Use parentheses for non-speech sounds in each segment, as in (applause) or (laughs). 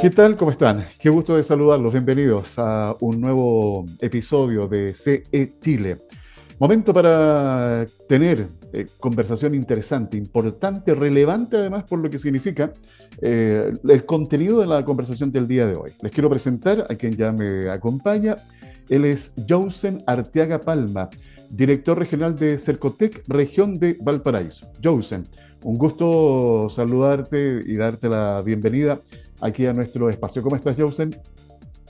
¿Qué tal? ¿Cómo están? Qué gusto de saludarlos. Bienvenidos a un nuevo episodio de CE Chile. Momento para tener eh, conversación interesante, importante, relevante además por lo que significa eh, el contenido de la conversación del día de hoy. Les quiero presentar a quien ya me acompaña. Él es Jousen Arteaga Palma, director regional de Cercotec, región de Valparaíso. Jousen, un gusto saludarte y darte la bienvenida aquí a nuestro espacio. ¿Cómo estás, Jousen?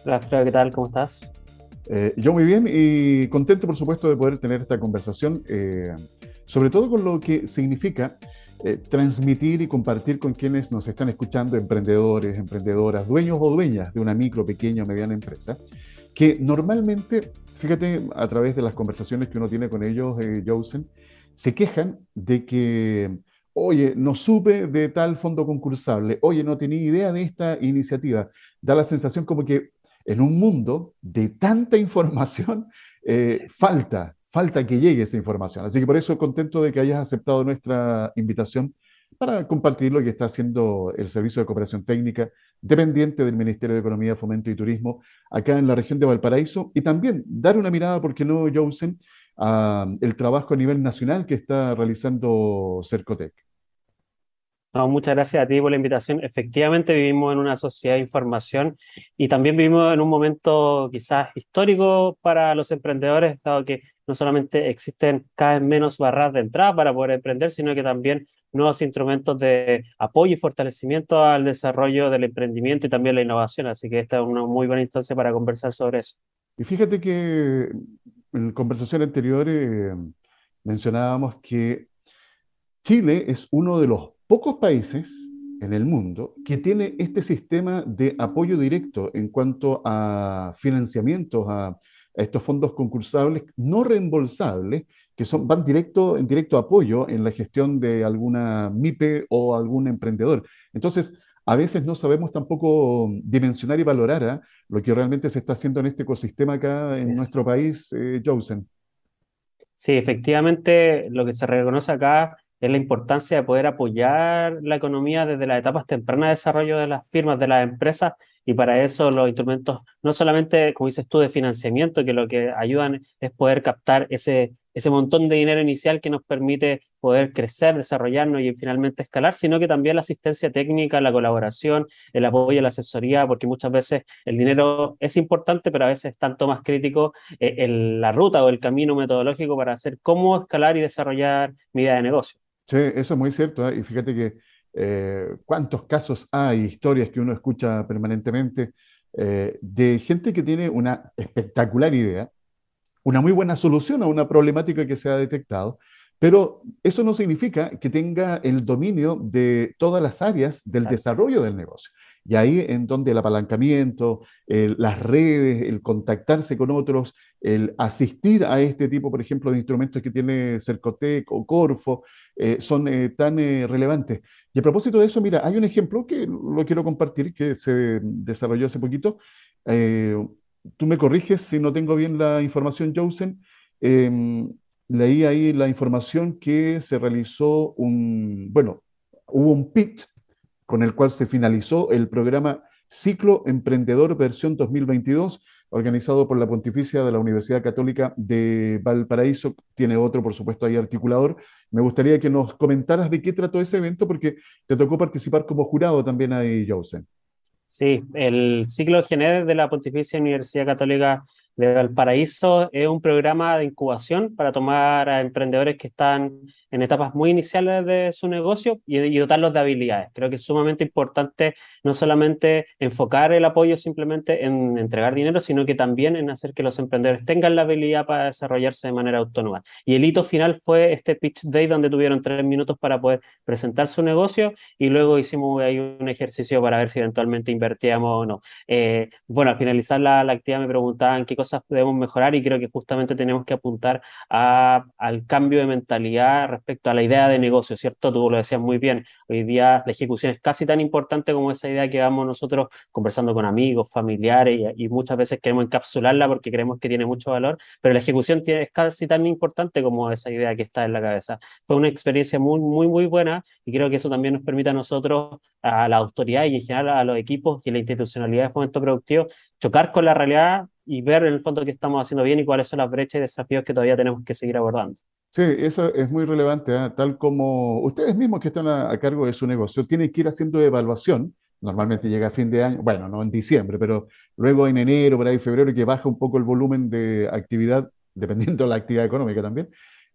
Hola, ¿qué tal? ¿Cómo estás? Eh, yo muy bien y contento, por supuesto, de poder tener esta conversación, eh, sobre todo con lo que significa eh, transmitir y compartir con quienes nos están escuchando, emprendedores, emprendedoras, dueños o dueñas de una micro, pequeña o mediana empresa, que normalmente, fíjate, a través de las conversaciones que uno tiene con ellos, Jousen, se quejan de que oye, no supe de tal fondo concursable, oye, no tenía idea de esta iniciativa. Da la sensación como que en un mundo de tanta información, (laughs) eh, falta, falta que llegue esa información. Así que por eso contento de que hayas aceptado nuestra invitación para compartir lo que está haciendo el Servicio de Cooperación Técnica, dependiente del Ministerio de Economía, Fomento y Turismo, acá en la región de Valparaíso, y también dar una mirada, ¿por qué no, Jousen, el trabajo a nivel nacional que está realizando Cercotec. muchas gracias a ti por la invitación. Efectivamente, vivimos en una sociedad de información y también vivimos en un momento quizás histórico para los emprendedores, dado que no solamente existen cada vez menos barras de entrada para poder emprender, sino que también nuevos instrumentos de apoyo y fortalecimiento al desarrollo del emprendimiento y también la innovación. Así que esta es una muy buena instancia para conversar sobre eso. Y fíjate que en conversación anterior eh, mencionábamos que Chile es uno de los pocos países en el mundo que tiene este sistema de apoyo directo en cuanto a financiamientos, a, estos fondos concursables no reembolsables, que son, van directo, en directo apoyo en la gestión de alguna MIPE o algún emprendedor. Entonces, a veces no sabemos tampoco dimensionar y valorar ¿ah? lo que realmente se está haciendo en este ecosistema acá en nuestro país, eh, Josen. Sí, efectivamente, lo que se reconoce acá es la importancia de poder apoyar la economía desde las etapas tempranas de desarrollo de las firmas, de las empresas, y para eso los instrumentos, no solamente, como dices tú, de financiamiento, que lo que ayudan es poder captar ese, ese montón de dinero inicial que nos permite poder crecer, desarrollarnos y finalmente escalar, sino que también la asistencia técnica, la colaboración, el apoyo, la asesoría, porque muchas veces el dinero es importante, pero a veces es tanto más crítico eh, la ruta o el camino metodológico para hacer cómo escalar y desarrollar mi idea de negocio. Sí, eso es muy cierto. ¿eh? Y fíjate que eh, cuántos casos hay, historias que uno escucha permanentemente eh, de gente que tiene una espectacular idea, una muy buena solución a una problemática que se ha detectado, pero eso no significa que tenga el dominio de todas las áreas del desarrollo del negocio. Y ahí en donde el apalancamiento, las redes, el contactarse con otros, el asistir a este tipo, por ejemplo, de instrumentos que tiene Cercotec o Corfo, eh, son eh, tan eh, relevantes. Y a propósito de eso, mira, hay un ejemplo que lo quiero compartir, que se desarrolló hace poquito. Tú me corriges si no tengo bien la información, Josen. Em, leí ahí la información que se realizó un, bueno, hubo un pitch con el cual se finalizó el programa Ciclo Emprendedor versión 2022, organizado por la Pontificia de la Universidad Católica de Valparaíso. Tiene otro, por supuesto, ahí articulador. Me gustaría que nos comentaras de qué trató ese evento, porque te tocó participar como jurado también ahí, Jose. Sí, el ciclo GENED de la Pontificia Universidad Católica de Valparaíso es un programa de incubación para tomar a emprendedores que están en etapas muy iniciales de su negocio y, dotarlos de habilidades. Creo que es sumamente importante no solamente enfocar el apoyo simplemente en entregar dinero, sino que también en hacer que los emprendedores tengan la habilidad para desarrollarse de manera autónoma. Y el hito final fue este Pitch Day donde tuvieron tres minutos para poder presentar su negocio y luego hicimos ahí un ejercicio para ver si eventualmente invertíamos o no. Eh, bueno, al finalizar la, la actividad me preguntaban qué cosas cosas debemos mejorar y creo que justamente tenemos que apuntar a, al cambio de mentalidad respecto a la idea de negocio, ¿cierto? Tú lo decías muy bien, hoy día la ejecución es casi tan importante como esa idea que vamos nosotros conversando con amigos, familiares y, muchas veces queremos encapsularla porque creemos que tiene mucho valor, pero la ejecución tiene, es casi tan importante como esa idea que está en la cabeza. Fue una experiencia muy, muy, muy buena y creo que eso también nos permite a nosotros, a la autoridad y en general a los equipos y la institucionalidad de fomento productivo, chocar con la realidad y ver en el fondo qué estamos haciendo bien y cuáles son las brechas y desafíos que todavía tenemos que seguir abordando. Sí, eso es muy relevante, ¿eh? tal como ustedes mismos que están a, a, cargo de su negocio tienen que ir haciendo evaluación, normalmente llega a fin de año, bueno, no en diciembre, pero luego en enero, por ahí febrero, que baja un poco el volumen de actividad, dependiendo de la actividad económica también,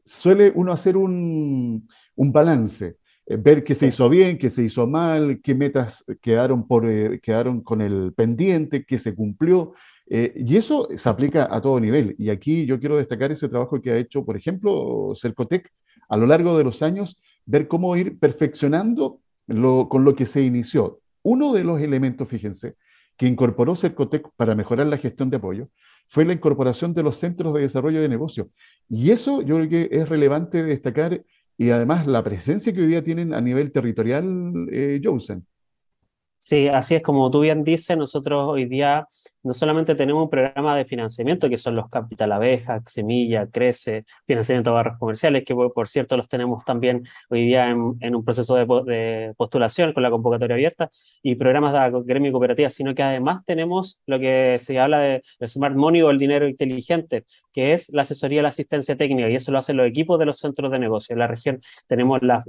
suele uno hacer un, un balance eh, ver qué se hizo bien, qué se hizo mal, qué metas quedaron, por, eh, quedaron con el pendiente, qué se cumplió. Eh, y eso se aplica a todo nivel. Y aquí yo quiero destacar ese trabajo que ha hecho, por ejemplo, Cercotec a lo largo de los años, ver cómo ir perfeccionando lo, con lo que se inició. Uno de los elementos, fíjense, que incorporó Cercotec para mejorar la gestión de apoyo fue la incorporación de los centros de desarrollo de negocio. Y eso yo creo que es relevante destacar y además la presencia que hoy día tienen a nivel territorial, eh, Josen. Sí, así es como tú bien dices, nosotros hoy día no solamente tenemos un programa de financiamiento, que son los Capital Abeja, Semilla, Crece, financiamiento de barras comerciales, que por cierto los tenemos también hoy día en, un proceso de, postulación con la convocatoria abierta, y programas de gremio cooperativa, sino que además tenemos lo que se habla de, Smart Money o el dinero inteligente, que es la asesoría y la asistencia técnica, y eso lo hacen los equipos de los centros de negocio. En la región tenemos la,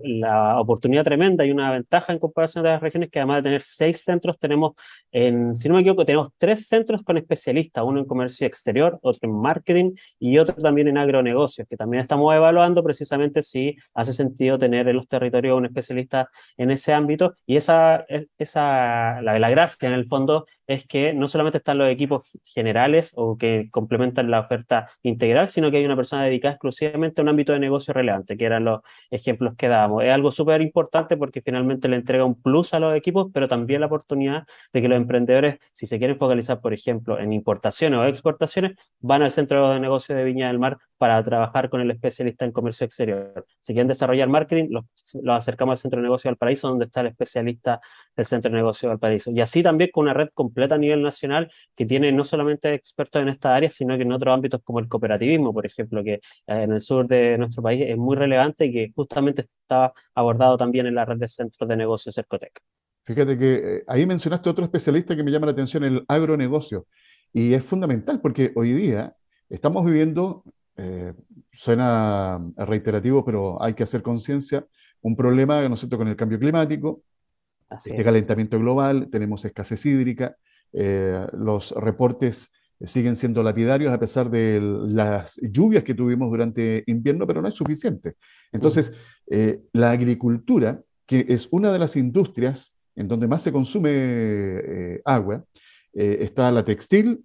oportunidad tremenda y una ventaja en comparación de las regiones que además de tener seis centros, tenemos, en, si no me equivoco, tenemos tres centros con especialistas, uno en comercio exterior, otro en marketing y otro también en agronegocios, que también estamos evaluando precisamente si hace sentido tener en los territorios un especialista en ese ámbito. Y esa, esa la gracia en el fondo es que no solamente están los equipos generales o que complementan la oferta integral, sino que hay una persona dedicada exclusivamente a un ámbito de negocio relevante, que eran los ejemplos que dábamos. Es algo súper importante porque finalmente le entrega un plus a los equipos, pero también la oportunidad de que los emprendedores, si se quieren focalizar, por ejemplo, en importaciones o exportaciones, van al centro de negocio de Viña del Mar para trabajar con el especialista en comercio exterior. Si quieren desarrollar marketing, los, acercamos al centro de negocio del Paraíso, donde está el especialista del centro de negocio del Paraíso. Y así también con una red completa a nivel nacional que tiene no solamente expertos en esta área, sino que en otros ámbitos como el cooperativismo, por ejemplo, que eh, en el sur de nuestro país es muy relevante y que justamente estaba abordado también en la red de centros de negocios Cercotec. Fíjate que eh, ahí mencionaste otro especialista que me llama la atención, el agronegocio. Y es fundamental porque hoy día estamos viviendo, eh, suena reiterativo, pero hay que hacer conciencia, un problema, ¿no con el cambio climático, el calentamiento global, tenemos escasez hídrica, eh, los reportes siguen siendo lapidarios a pesar de las lluvias que tuvimos durante invierno, pero no es suficiente. Entonces, la agricultura, que es una de las industrias en donde más se consume eh, agua, eh, está la textil,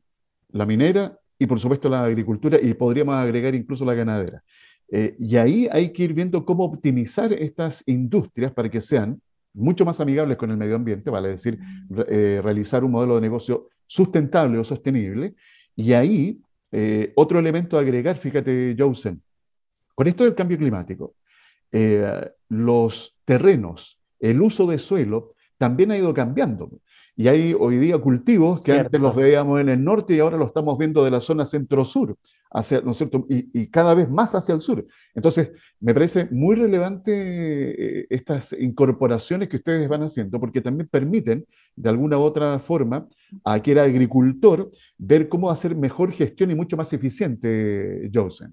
la minera y por supuesto la agricultura y podríamos agregar incluso la ganadera. Eh, y ahí hay que ir viendo cómo optimizar estas industrias para que sean mucho más amigables con el medio ambiente, vale decir, realizar un modelo de negocio sustentable o sostenible. Y ahí, otro elemento a agregar, fíjate, Josen, con esto del cambio climático, los terrenos, el uso de suelo, también ha ido cambiando. Y hay hoy día cultivos que antes los veíamos en el norte y ahora los estamos viendo de la zona centro-sur, hacia, ¿no es cierto? Y, cada vez más hacia el sur. Entonces, me parece muy relevante eh, estas incorporaciones que ustedes van haciendo, porque también permiten, de alguna u otra forma, a aquel agricultor ver cómo hacer mejor gestión y mucho más eficiente, Joseph.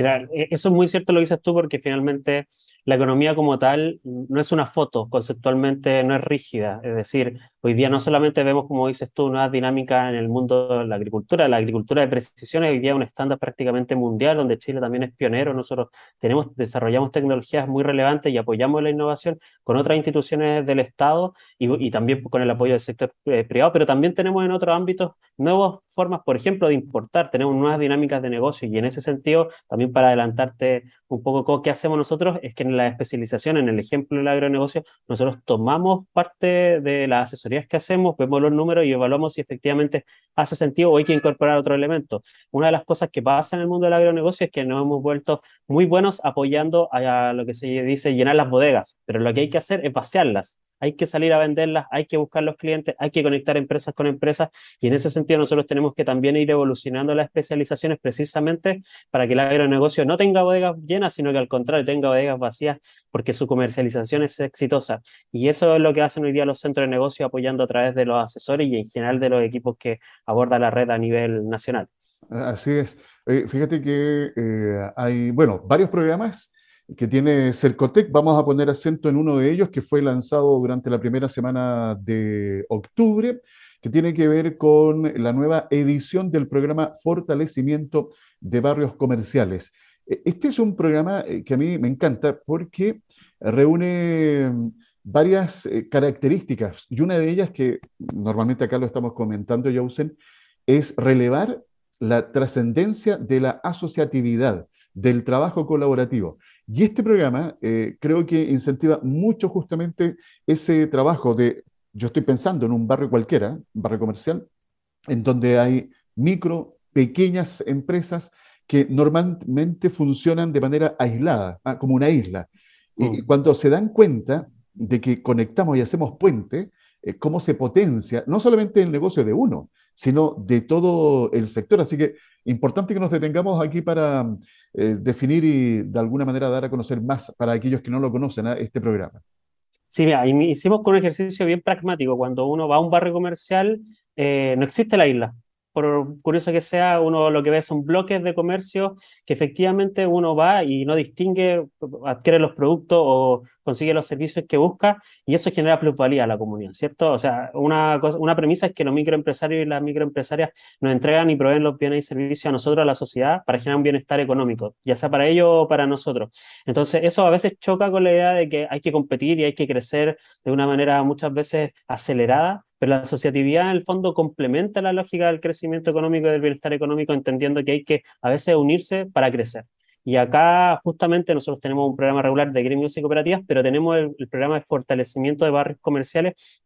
Mira, e, eso es muy cierto lo que dices tú, porque finalmente la economía como tal no es una foto, conceptualmente no es rígida. Es decir, hoy día no solamente vemos, como dices tú, una dinámica en el mundo de la agricultura, la agricultura de precisión es hoy día un estándar prácticamente mundial, donde Chile también es pionero. Nosotros tenemos, desarrollamos tecnologías muy relevantes y apoyamos la innovación con otras instituciones del Estado y, y también con el apoyo del sector eh, privado, pero también tenemos en otros ámbitos nuevas formas, por ejemplo, de importar, tenemos nuevas dinámicas de negocio y en ese sentido también también para adelantarte un poco qué hacemos nosotros, es que en la especialización, en el ejemplo del agronegocio, nosotros tomamos parte de las asesorías que hacemos, vemos los números y evaluamos si efectivamente hace sentido o hay que incorporar otro elemento. Una de las cosas que pasa en el mundo del agronegocio es que nos hemos vuelto muy buenos apoyando a lo que se dice llenar las bodegas, pero lo que hay que hacer es vaciarlas hay que salir a venderlas, hay que buscar los clientes, hay que conectar empresas con empresas y en ese sentido nosotros tenemos que también ir evolucionando las especializaciones precisamente para que el agronegocio no tenga bodegas llenas, sino que al contrario tenga bodegas vacías porque su comercialización es exitosa. Y eso es lo que hacen hoy día los centros de negocio apoyando a través de los asesores y en general de los equipos que aborda la red a nivel nacional. Así es. fíjate que eh, hay, bueno, varios programas que tiene Cercotec. Vamos a poner acento en uno de ellos que fue lanzado durante la primera semana de octubre, que tiene que ver con la nueva edición del programa Fortalecimiento de Barrios Comerciales. E, este es un programa eh, que a mí me encanta porque reúne mm, varias eh, características y una de ellas que normalmente acá lo estamos comentando, Jausen, es relevar la trascendencia de la asociatividad, del trabajo colaborativo. Y este programa eh, creo que incentiva mucho justamente ese trabajo de, yo estoy pensando en un barrio cualquiera, un barrio comercial, en donde hay micro, pequeñas empresas que normalmente funcionan de manera aislada, ah, como una isla. Y mm. cuando se dan cuenta de que conectamos y hacemos puente, eh, cómo se potencia no solamente el negocio de uno, sino de todo el sector. Así que importante que nos detengamos aquí para eh, definir y de alguna manera dar a conocer más para aquellos que no lo conocen a este programa. Sí, mira, hicimos con un ejercicio bien pragmático. Cuando uno va a un barrio comercial, eh, no existe la isla por curioso que sea, uno lo que ve son bloques de comercio que efectivamente uno va y no distingue, adquiere los productos o consigue los servicios que busca y eso genera plusvalía a la comunidad, ¿cierto? O sea, una, una premisa es que los microempresarios y las microempresarias nos entregan y proveen los bienes y servicios a nosotros, a la sociedad, para generar un bienestar económico, ya sea para ellos o para nosotros. Entonces, eso a veces choca con la idea de que hay que competir y hay que crecer de una manera muchas veces acelerada pero la asociatividad en el fondo complementa la lógica del crecimiento económico y del bienestar económico, entendiendo que hay que a veces unirse para crecer. Y acá justamente nosotros tenemos un programa regular de gremios y cooperativas, pero tenemos el, programa de fortalecimiento de barrios comerciales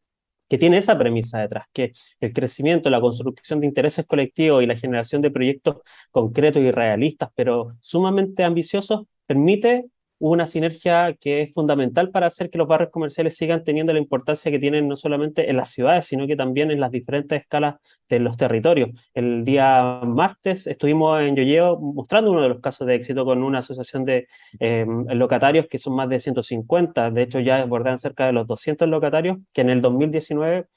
que tiene esa premisa detrás, que el crecimiento, la construcción de intereses colectivos y la generación de proyectos concretos y realistas, pero sumamente ambiciosos, permite una sinergia que es fundamental para hacer que los barrios comerciales sigan teniendo la importancia que tienen no solamente en las ciudades, sino que también en las diferentes escalas de los territorios. El día martes estuvimos en Yoyeo mostrando uno de los casos de éxito con una asociación de em, locatarios que son más de 150, de hecho ya desbordan cerca de los 200 locatarios que en el 2019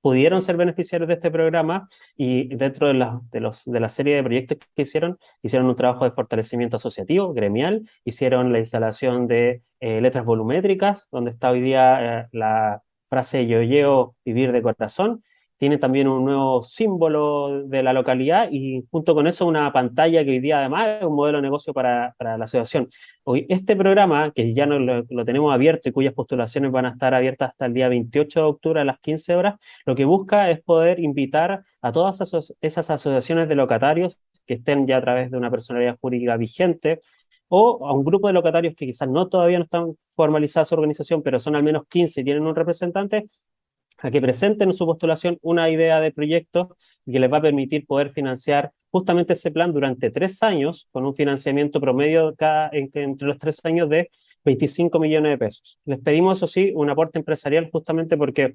pudieron ser beneficiarios de este programa y dentro de la, de, los, de la serie de proyectos que hicieron, hicieron un trabajo de fortalecimiento asociativo, gremial, hicieron la instalación de eh, letras volumétricas, donde está hoy día eh, la frase yo llevo vivir de corazón, tiene también un nuevo símbolo de la localidad y junto con eso una pantalla que hoy día además es un modelo de negocio para, para la asociación. Hoy, este programa, que ya no lo, tenemos abierto y cuyas postulaciones van a estar abiertas hasta el día 28 de octubre a las 15 horas, lo que busca es poder invitar a todas esas asociaciones de locatarios que estén ya a través de una personalidad jurídica vigente, o a un grupo de locatarios que quizás no todavía no están formalizadas su organización, pero son al menos 15 y tienen un representante, a que presenten en su postulación una idea de proyecto que les va a permitir poder financiar justamente ese plan durante tres años, con un financiamiento promedio cada, entre los tres años de 25 millones de pesos. Les pedimos, eso sí, un aporte empresarial justamente porque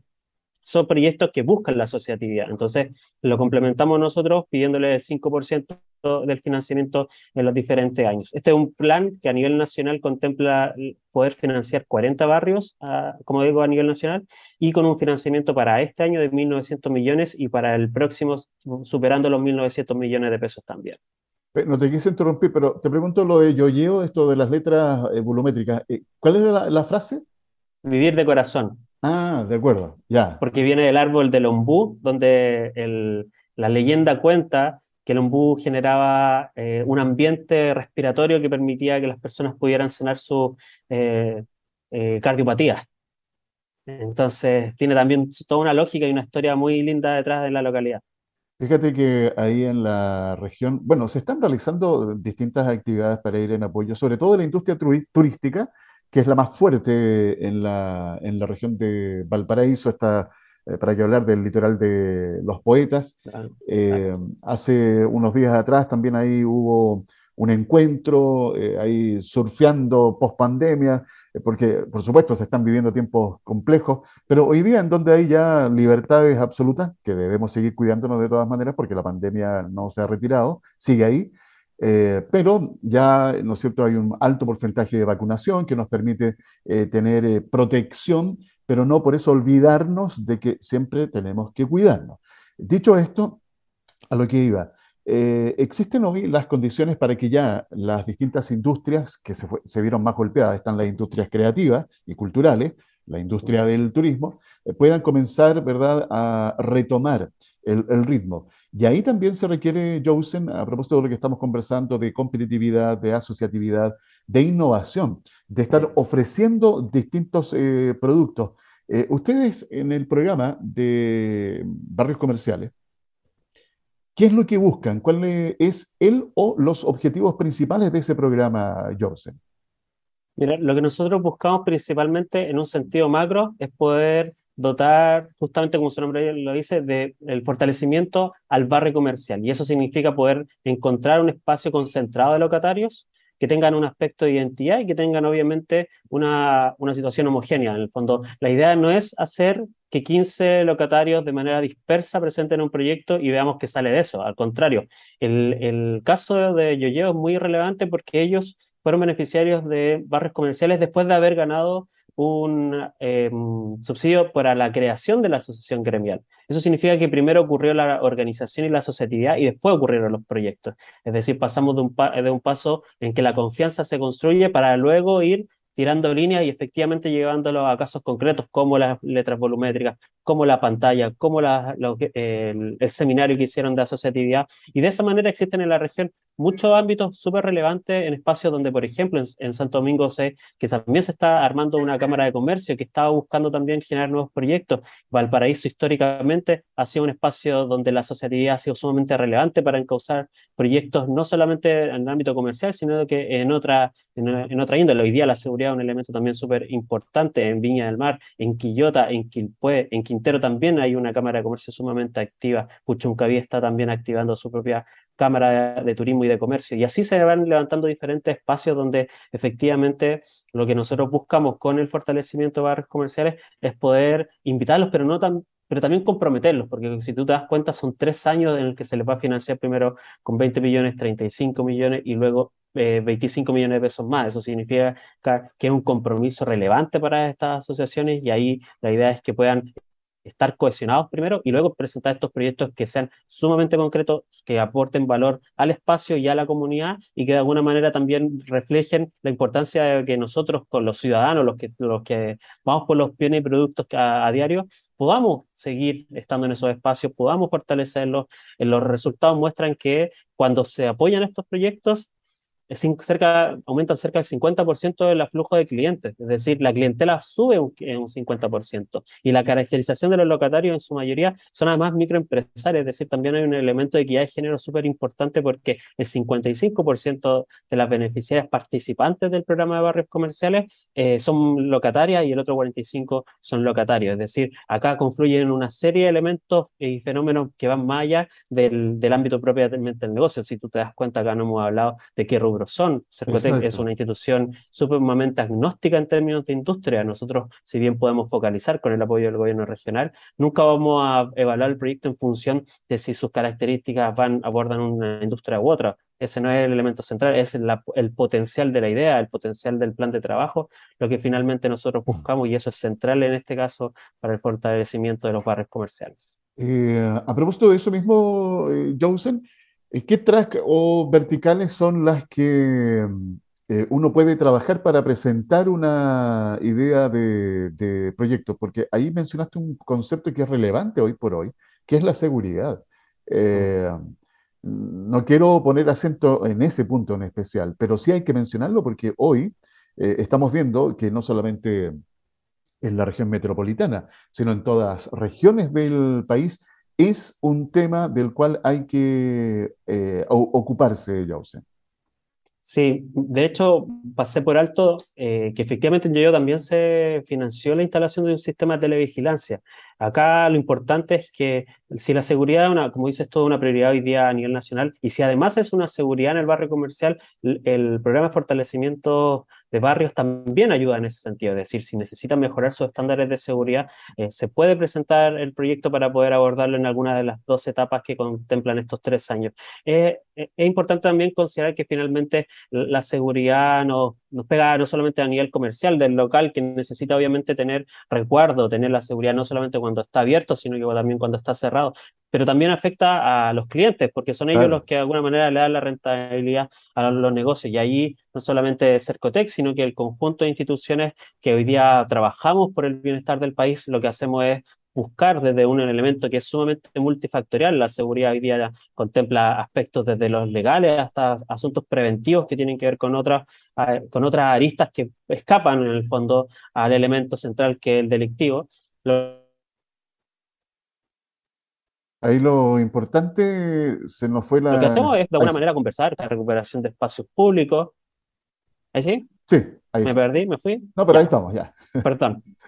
son proyectos que buscan la asociatividad. Entonces, lo complementamos nosotros pidiéndole el 5% del financiamiento en los diferentes años. Este es un plan que a nivel nacional contempla poder financiar 40 barrios, ah, como digo, a nivel nacional, y con un financiamiento para este año de 1.900 millones y para el próximo superando los 1.900 millones de pesos también. No te quise interrumpir, pero te pregunto lo de yo esto de las letras eh, volumétricas. Eh, ¿Cuál es la frase? Vivir de corazón. Ah, de acuerdo, ya. Porque viene del árbol del ombú, donde el, la leyenda cuenta que el ombú generaba eh, un ambiente respiratorio que permitía que las personas pudieran sanar su eh, eh, cardiopatía. Entonces, tiene también toda una lógica y una historia muy linda detrás de la localidad. Fíjate que ahí en la región, bueno, se están realizando distintas actividades para ir en apoyo, sobre todo la industria turística, que es la más fuerte en la, en la región de Valparaíso, está, eh, para que hablar del litoral de los poetas. Eh, hace unos días atrás también ahí hubo un encuentro, eh, ahí surfeando post pandemia, porque por supuesto se están viviendo tiempos complejos, pero hoy día en donde hay ya libertades absolutas, que debemos seguir cuidándonos de todas maneras porque la pandemia no se ha retirado, sigue ahí, eh, pero ya, ¿no es cierto?, hay un alto porcentaje de vacunación que nos permite eh, tener eh, protección, pero no por eso olvidarnos de que siempre tenemos que cuidarnos. Dicho esto, a lo que iba, existen hoy las condiciones para que ya las distintas industrias que se, se vieron más golpeadas, están las industrias creativas y culturales, la industria del turismo, puedan comenzar, ¿verdad?, a retomar el, el ritmo. Y ahí también se requiere, Josen, a propósito de lo que estamos conversando, de competitividad, de asociatividad, de innovación, de estar ofreciendo distintos eh, productos. Eh, ustedes en el programa de barrios comerciales, ¿Qué es lo que buscan? ¿Cuál es el o los objetivos principales de ese programa, Jorsen? Mira, lo que nosotros buscamos principalmente en un sentido macro es poder dotar, justamente como su nombre lo dice, de el fortalecimiento al barrio comercial. Y eso significa poder encontrar un espacio concentrado de locatarios que tengan un aspecto de identidad y que tengan obviamente una, una situación homogénea. En el fondo, la idea no es hacer que 15 locatarios de manera dispersa presenten un proyecto y veamos qué sale de eso. Al contrario, el, el caso de Yoyeo es muy relevante porque ellos fueron beneficiarios de barrios comerciales después de haber ganado un eh, subsidio para la creación de la asociación gremial. Eso significa que primero ocurrió la organización y la asociatividad y después ocurrieron los proyectos. Es decir, pasamos de un, pa de un paso en que la confianza se construye para luego ir tirando líneas y efectivamente llevándolo a casos concretos como las letras volumétricas, como la pantalla, como la, el, el, seminario que hicieron de asociatividad. Y de esa manera existen en la región muchos ámbitos súper relevantes en espacios donde, por ejemplo, en, en, Santo Domingo sé que también se está armando una cámara de comercio que está buscando también generar nuevos proyectos. Valparaíso históricamente ha sido un espacio donde la asociatividad ha sido sumamente relevante para encauzar proyectos no solamente en el ámbito comercial, sino que en otra, en, en otra índole. Hoy día la seguridad un elemento también súper importante en Viña del Mar, en Quillota, en Quilpué, en Quintero también hay una cámara de comercio sumamente activa. Puchuncaví está también activando su propia cámara de turismo y de comercio. Y así se van levantando diferentes espacios donde efectivamente lo que nosotros buscamos con el fortalecimiento de barrios comerciales es poder invitarlos, pero no tan pero también comprometerlos, porque si tú te das cuenta, son tres años en el que se les va a financiar primero con 20 millones, 35 millones y luego eh, 25 millones de pesos más. Eso significa que es un compromiso relevante para estas asociaciones y ahí la idea es que puedan estar cohesionados primero y luego presentar estos proyectos que sean sumamente concretos, que aporten valor al espacio y a la comunidad y que de alguna manera también reflejen la importancia de que nosotros con los ciudadanos, los que, los que vamos por los bienes y productos a, a diario, podamos seguir estando en esos espacios, podamos fortalecerlos. En los resultados muestran que cuando se apoyan estos proyectos, cerca, aumentan cerca del 50% del aflujo de clientes, es decir, la clientela sube un, un 50%. Y la caracterización de los locatarios en su mayoría son además microempresarios, es decir, también hay un elemento de equidad de género súper importante porque el 55% de las beneficiarias participantes del programa de barrios comerciales eh, son locatarias y el otro 45% son locatarios, es decir, acá confluyen una serie de elementos y fenómenos que van más allá del, del ámbito propiamente del negocio. Si tú te das cuenta, acá no hemos hablado de qué son. Cercotec es una institución sumamente agnóstica en términos de industria. Nosotros, si bien podemos focalizar con el apoyo del gobierno regional, nunca vamos a evaluar el proyecto en función de si sus características van abordan una industria u otra. Ese no es el elemento central, es la, el potencial de la idea, el potencial del plan de trabajo, lo que finalmente nosotros buscamos y eso es central en este caso para el fortalecimiento de los barrios comerciales. Eh, a propósito de eso mismo, eh, Josen, ¿Qué track o verticales son las que eh, uno puede trabajar para presentar una idea de, de, proyecto? Porque ahí mencionaste un concepto que es relevante hoy por hoy, que es la seguridad. Eh, no quiero poner acento en ese punto en especial, pero sí hay que mencionarlo porque hoy eh, estamos viendo que no solamente en la región metropolitana, sino en todas regiones del país, es un tema del cual hay que eh, ocuparse, Jausen. Sí, de hecho, pasé por alto eh, que efectivamente en Yoyo también se financió la instalación de un sistema de televigilancia. Acá lo importante es que si la seguridad, una, como dices, es una prioridad hoy día a nivel nacional, y si además es una seguridad en el barrio comercial, el programa de fortalecimiento de barrios también ayuda en ese sentido. Es decir, si necesitan mejorar sus estándares de seguridad, eh, se puede presentar el proyecto para poder abordarlo en alguna de las dos etapas que contemplan estos tres años. Eh, es importante también considerar que finalmente la seguridad nos, nos pega no solamente a nivel comercial del local, que necesita obviamente tener recuerdo, tener la seguridad no solamente cuando está abierto, sino que también cuando está cerrado, pero también afecta a los clientes, porque son ellos los que de alguna manera le dan la rentabilidad a los negocios. Y ahí no solamente Cercotec, sino que el conjunto de instituciones que hoy día trabajamos por el bienestar del país, lo que hacemos es buscar desde un elemento que es sumamente multifactorial. La seguridad hoy día contempla aspectos desde los legales hasta asuntos preventivos que tienen que ver con otras, con otras aristas que escapan en el fondo al elemento central que es el delictivo. Ahí lo importante se nos fue la... Lo que hacemos es de alguna manera conversar, la recuperación de espacios públicos. ¿Ahí sí? Sí, ahí ¿Me perdí? ¿Me fui? No, pero ahí estamos, ya. Perdón. (laughs)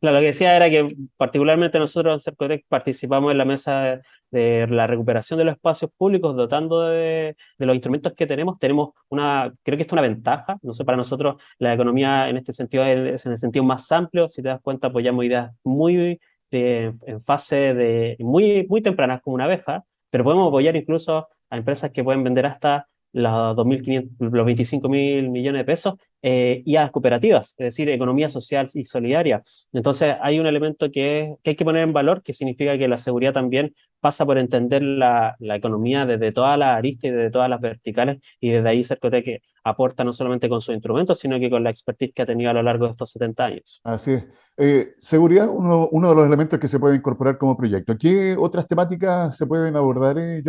lo que decía era que particularmente nosotros en Cercotec participamos en la mesa de, la recuperación de los espacios públicos, dotando de, los instrumentos que tenemos. Tenemos una, creo que esto es una ventaja, no sé, para nosotros la economía en este sentido es en el sentido más amplio, si te das cuenta apoyamos ideas muy en fase de muy, muy tempranas como una abeja, pero podemos apoyar incluso a empresas que pueden vender hasta los, 2.500, los 25 mil millones de pesos eh, y a las cooperativas, es decir, economía social y solidaria. Entonces hay un elemento que, que hay que poner en valor, que significa que la seguridad también pasa por entender la, la economía desde todas las aristas y desde todas las verticales, y desde ahí que aporta no solamente con sus instrumentos, sino que con la expertise que ha tenido a lo largo de estos 70 años. Así es. Eh, seguridad, uno, uno, de los elementos que se puede incorporar como proyecto. ¿Qué otras temáticas se pueden abordar, eh,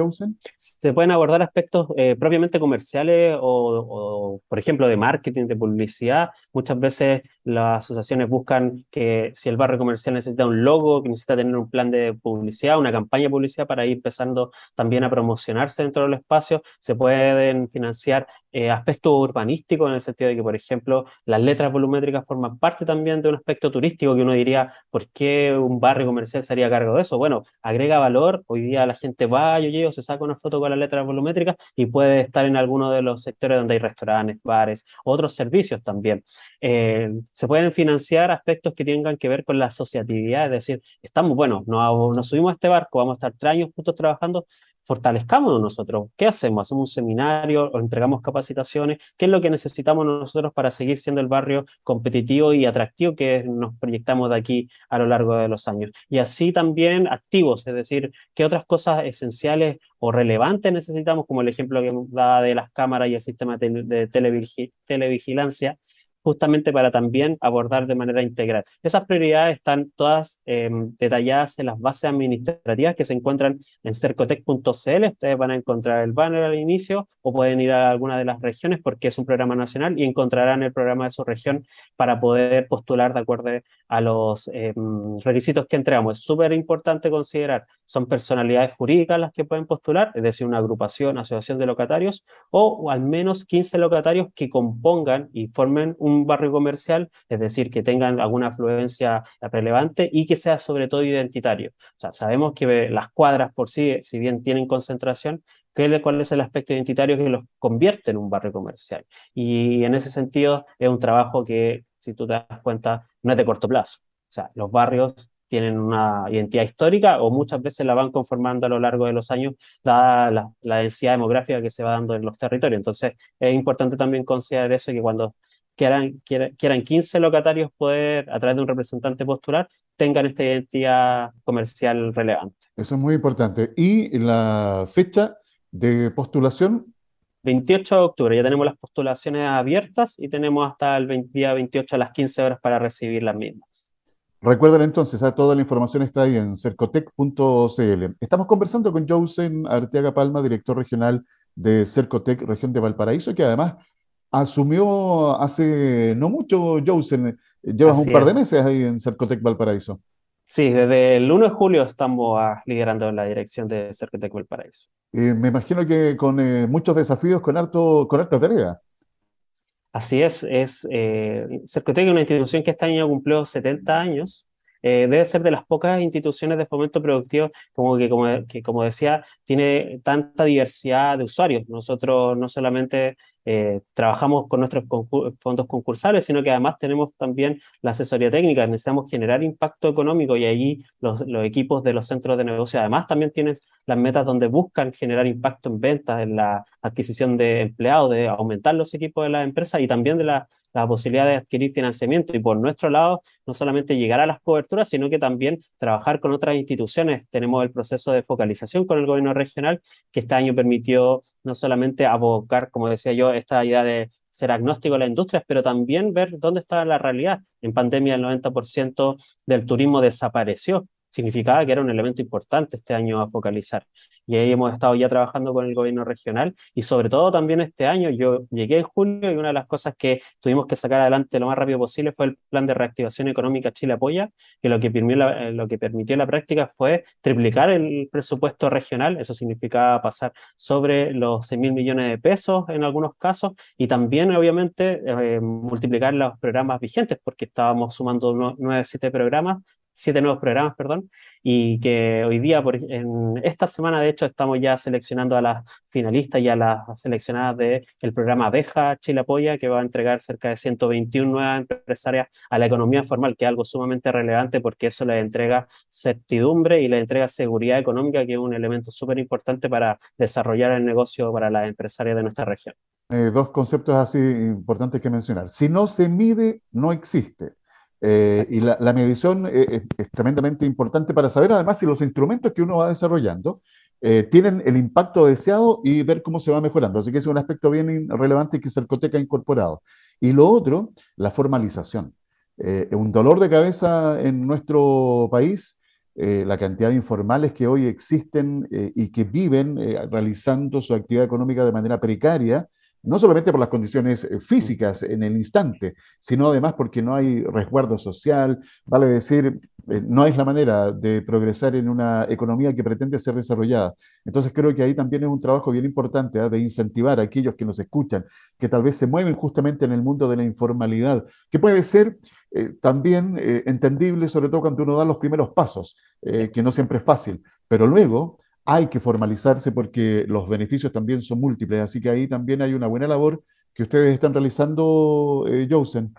Se pueden abordar aspectos eh, propiamente comerciales o, por ejemplo, de marketing, de publicidad. Muchas veces las asociaciones buscan que si el barrio comercial necesita un logo, que necesita tener un plan de publicidad, una campaña de publicidad para ir empezando también a promocionarse dentro del espacio, se pueden financiar eh, aspectos urbanísticos en el sentido de que, por ejemplo, las letras volumétricas forman parte también de un aspecto turístico que uno diría, ¿por qué un barrio comercial se haría cargo de eso? Bueno, agrega valor, hoy día la gente va, yo llego, se saca una foto con las letras volumétricas y puede estar en alguno de los sectores donde hay restaurantes, bares, otros servicios también. Eh, se pueden financiar aspectos que tengan que ver con la asociatividad, es decir, estamos, bueno, nos, nos subimos a este barco, vamos a estar tres años juntos trabajando, fortalezcámonos nosotros. ¿Qué hacemos? ¿Hacemos un seminario o entregamos capacitaciones? ¿Qué es lo que necesitamos nosotros para seguir siendo el barrio competitivo y atractivo que nos proyectamos de aquí a lo largo de los años? Y así también activos, es decir, ¿qué otras cosas esenciales o relevantes necesitamos, como el ejemplo que da de las cámaras y el sistema de televigilancia? Justamente para también abordar de manera integral. Esas prioridades están todas em, detalladas en las bases administrativas que se encuentran en cercotec.cl. Ustedes van a encontrar el banner al inicio o pueden ir a alguna de las regiones porque es un programa nacional y encontrarán el programa de su región para poder postular de acuerdo a los em, requisitos que entregamos. Es súper importante considerar, son personalidades jurídicas las que pueden postular, es decir, una agrupación, asociación de locatarios o, al menos 15 locatarios que compongan y formen un un barrio comercial, es decir, que tengan alguna afluencia relevante y que sea sobre todo identitario. O sea, sabemos que las cuadras por sí, si bien tienen concentración, ¿cuál es el aspecto identitario que los convierte en un barrio comercial? Y en ese sentido es un trabajo que, si tú te das cuenta, no es de corto plazo. O sea, los barrios tienen una identidad histórica o muchas veces la van conformando a lo largo de los años, dada la, la, densidad demográfica que se va dando en los territorios. Entonces, es importante también considerar eso, que cuando quieran, quieran, 15 locatarios poder, a través de un representante postular, tengan esta identidad comercial relevante. Eso es muy importante. ¿Y la fecha de postulación? 28 de octubre, ya tenemos las postulaciones abiertas y tenemos hasta el día 28 a las 15 horas para recibir las mismas. Recuerden entonces, ¿ah? toda la información está ahí en cercotec.cl. Estamos conversando con Jousen Arteaga Palma, director regional de Cercotec, región de Valparaíso, que además asumió hace no mucho, Jousen. Llevas un par de meses ahí en Cercotec Valparaíso. Sí, desde el 1 de julio estamos ah, liderando la dirección de Cercotec Valparaíso. Eh, me imagino que con eh, muchos desafíos, con harto, con harta tarea. Así es, es eh, Cercotec es una institución que este año cumplió 70 años. Eh, debe ser de las pocas instituciones de fomento productivo como que, como, que, como decía, tiene tanta diversidad de usuarios. Nosotros no solamente eh, trabajamos con nuestros fondos concursales, sino que además tenemos también la asesoría técnica, necesitamos generar impacto económico y ahí los, los, equipos de los centros de negocio además también tienen las metas donde buscan generar impacto en ventas, en la adquisición de empleados, de aumentar los equipos de las empresas y también de la la posibilidad de adquirir financiamiento y por nuestro lado no solamente llegar a las coberturas, sino que también trabajar con otras instituciones. Tenemos el proceso de focalización con el gobierno regional que este año permitió no solamente abocar, como decía yo, esta idea de ser agnóstico a la industria, pero también ver dónde está la realidad. En pandemia el 90% del turismo desapareció significaba que era un elemento importante este año a focalizar. Y ahí hemos estado ya trabajando con el gobierno regional y sobre todo también este año, yo llegué en julio y una de las cosas que tuvimos que sacar adelante lo más rápido posible fue el plan de reactivación económica Chile Apoya, que lo que permitió la, eh, permitió la práctica fue triplicar el presupuesto regional, eso significaba pasar sobre los 6 mil millones de pesos en algunos casos y también obviamente eh, multiplicar los programas vigentes porque estábamos sumando 9, 7 programas siete nuevos programas, perdón, y que hoy día, por, en esta semana de hecho, estamos ya seleccionando a las finalistas y a las seleccionadas del el programa Abeja Chile Apoya, que va a entregar cerca de 121 nuevas empresarias a la economía formal, que es algo sumamente relevante porque eso les entrega certidumbre y les entrega seguridad económica, que es un elemento súper importante para desarrollar el negocio para las empresarias de nuestra región. Eh, dos conceptos así importantes que mencionar. Si no se mide, no existe. Eh, y la, medición es, tremendamente importante para saber además si los instrumentos que uno va desarrollando eh, tienen el impacto deseado y ver cómo se va mejorando. Así que es un aspecto bien relevante que Cercoteca ha incorporado. Y lo otro, la formalización. Eh, un dolor de cabeza en nuestro país, la cantidad de informales que hoy existen y que viven realizando su actividad económica de manera precaria, no solamente por las condiciones eh, físicas en el instante, sino además porque no hay resguardo social, vale decir, eh, no es la manera de progresar en una economía que pretende ser desarrollada. Entonces creo que ahí también es un trabajo bien importante ¿ah? de incentivar a aquellos que nos escuchan, que tal vez se mueven justamente en el mundo de la informalidad, que puede ser eh, también entendible, sobre todo cuando uno da los primeros pasos, que no siempre es fácil, pero luego hay que formalizarse porque los beneficios también son múltiples, así que ahí también hay una buena labor que ustedes están realizando, eh, Josen.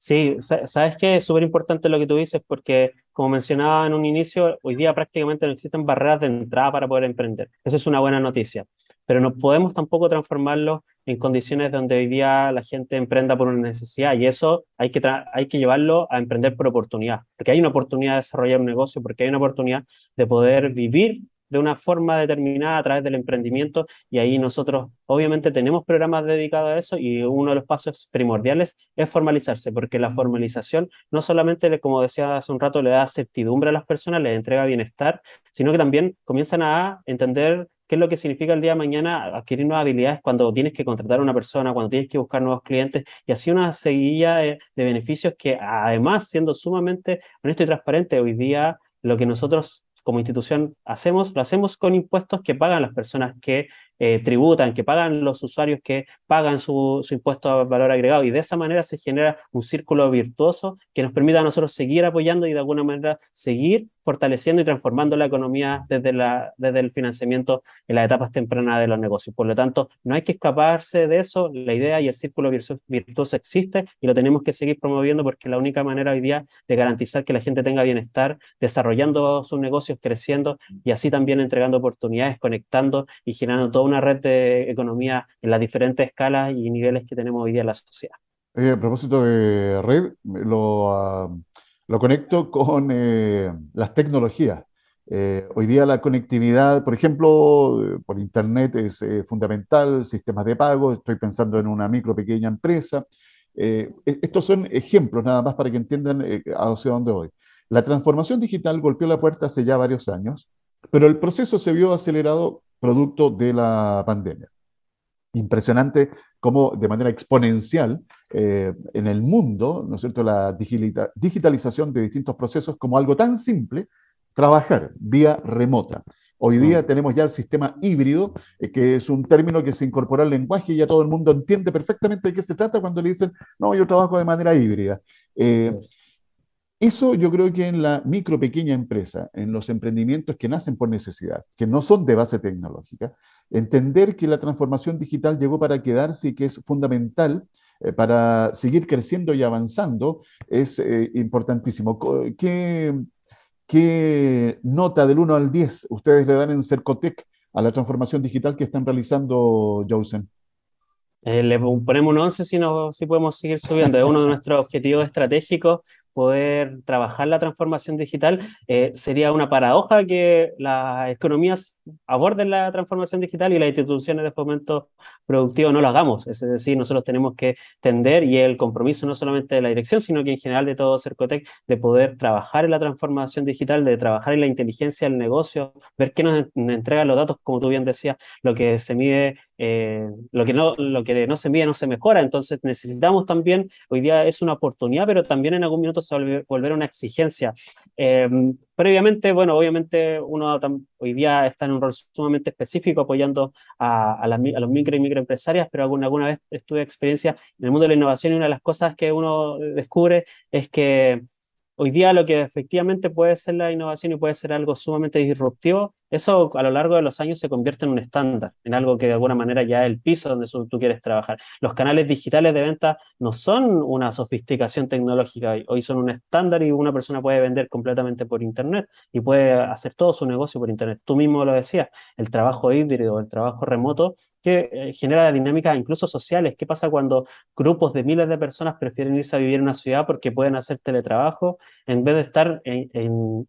Sí, sabes que es súper importante lo que tú dices porque, como mencionaba en un inicio, hoy día prácticamente no existen barreras de entrada para poder emprender. Eso es una buena noticia, pero no podemos tampoco transformarlo en condiciones donde hoy día la gente emprenda por una necesidad y eso hay que, hay que llevarlo a emprender por oportunidad, porque hay una oportunidad de desarrollar un negocio, porque hay una oportunidad de poder vivir de una forma determinada a través del emprendimiento y ahí nosotros obviamente tenemos programas dedicados a eso y uno de los pasos primordiales es formalizarse, porque la formalización no solamente, como decía hace un rato, le da certidumbre a las personas, les entrega bienestar, sino que también comienzan a entender qué es lo que significa el día de mañana adquirir nuevas habilidades cuando tienes que contratar a una persona, cuando tienes que buscar nuevos clientes y así una seguilla de, de beneficios que además, siendo sumamente honesto y transparente, hoy día lo que nosotros como institución hacemos, lo hacemos con impuestos que pagan las personas que eh, tributan, que pagan los usuarios que pagan su, su, impuesto a valor agregado y de esa manera se genera un círculo virtuoso que nos permita a nosotros seguir apoyando y de alguna manera seguir fortaleciendo y transformando la economía desde, la, desde el financiamiento en las etapas tempranas de los negocios. Por lo tanto, no hay que escaparse de eso, la idea y el círculo virtuoso existe y lo tenemos que seguir promoviendo porque es la única manera hoy día de garantizar que la gente tenga bienestar, desarrollando sus negocios, creciendo y así también entregando oportunidades, conectando y generando todo una red de economía en las diferentes escalas y niveles que tenemos hoy día en la sociedad. Eh, a propósito de red, lo, ah, lo conecto con eh, las tecnologías. Eh, hoy día la conectividad, por ejemplo, por Internet es fundamental, sistemas de pago, estoy pensando en una micro, pequeña empresa. E-, estos son ejemplos nada más para que entiendan hacia dónde voy. La transformación digital golpeó la puerta hace ya varios años, pero el proceso se vio acelerado producto de la pandemia. impresionante cómo de manera exponencial eh, en el mundo, ¿no es cierto?, la digitalización de distintos procesos como algo tan simple, trabajar vía remota. Hoy día mm. tenemos ya el sistema híbrido, eh, que es un término que se incorpora al lenguaje y ya todo el mundo entiende perfectamente de qué se trata cuando le dicen, no, yo trabajo de manera híbrida. Eh, eso yo creo que en la micro, pequeña empresa, en los emprendimientos que nacen por necesidad, que no son de base tecnológica, entender que la transformación digital llegó para quedarse y que es fundamental eh, para seguir creciendo y avanzando es eh, importantísimo. ¿Qué, ¿Qué, nota del 1 al 10 ustedes le dan en Cercotec a la transformación digital que están realizando, Josen? Eh, le ponemos un 11 si, no, si podemos seguir subiendo. Es uno de nuestros objetivos estratégicos poder trabajar la transformación digital, eh, sería una paradoja que las economías aborden la transformación digital y las instituciones de fomento productivo no lo hagamos. Es decir, nosotros tenemos que tender y el compromiso no solamente de la dirección, sino que en general de todo Cercotec, de poder trabajar en la transformación digital, de trabajar en la inteligencia del negocio, ver qué nos, entregan los datos, como tú bien decías, lo que se mide, eh, lo, que no, lo que no se mide no se mejora. Entonces necesitamos también, hoy día es una oportunidad, pero también en algún minuto volver una exigencia. Em, previamente, bueno, obviamente uno hoy día está en un rol sumamente específico apoyando a, a, los micro y microempresarias, pero alguna, alguna vez estuve experiencia en el mundo de la innovación y una de las cosas que uno descubre es que hoy día lo que efectivamente puede ser la innovación y puede ser algo sumamente disruptivo eso a lo largo de los años se convierte en un estándar, en algo que de alguna manera ya es el piso donde tú quieres trabajar. Los canales digitales de venta no son una sofisticación tecnológica, hoy son un estándar y una persona puede vender completamente por Internet y puede hacer todo su negocio por Internet. Tú mismo lo decías, el trabajo híbrido, el trabajo remoto, que eh, genera dinámicas incluso sociales. ¿Qué pasa cuando grupos de miles de personas prefieren irse a vivir en una ciudad porque pueden hacer teletrabajo en vez de estar en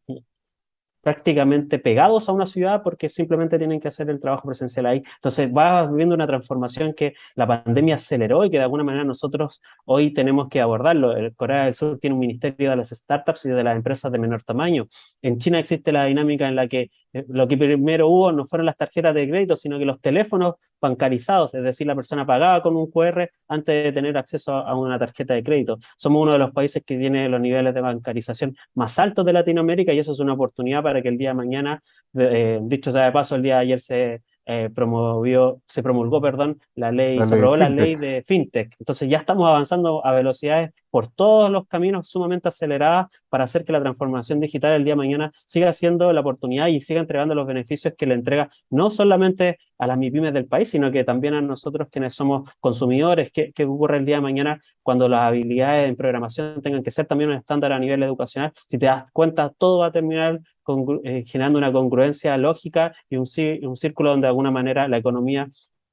prácticamente pegados a una ciudad porque simplemente tienen que hacer el trabajo presencial ahí. Entonces va viviendo una transformación que la pandemia aceleró y que de alguna manera nosotros hoy tenemos que abordarlo. El Corea del Sur tiene un ministerio de las startups y de las empresas de menor tamaño. En China existe la dinámica en la que eh, lo que primero hubo no fueron las tarjetas de crédito, sino que los teléfonos bancarizados, es decir, la persona pagaba con un QR antes de tener acceso a una tarjeta de crédito. Somos uno de los países que tiene los niveles de bancarización más altos de Latinoamérica y eso es una oportunidad para que el día de mañana, eh, dicho sea de paso, el día de ayer se eh, promovió, se promulgó, perdón, la ley, se aprobó la ley de fintech. Entonces ya estamos avanzando a velocidades por todos los caminos sumamente aceleradas para hacer que la transformación digital el día de mañana siga siendo la oportunidad y siga entregando los beneficios que le entrega no solamente a las MIPIMES del país, sino que también a nosotros quienes somos consumidores. ¿Qué, qué ocurre el día de mañana cuando las habilidades en programación tengan que ser también un estándar a nivel educacional? Si te das cuenta, todo va a terminar eh, generando una congruencia lógica y un, un círculo donde de alguna manera la economía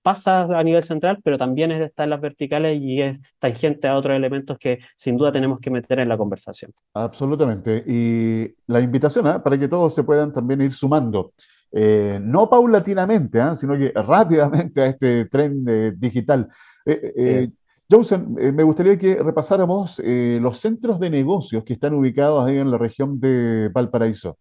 pasa a nivel central, pero también está en las verticales y es tangente a otros elementos que sin duda tenemos que meter en la conversación. Absolutamente. Y la invitación ¿ah? para que todos se puedan también ir sumando, eh, no paulatinamente, ¿ah? sino que rápidamente a este tren digital. Eh, eh me gustaría que repasáramos los centros de negocios que están ubicados ahí en la región de Valparaíso.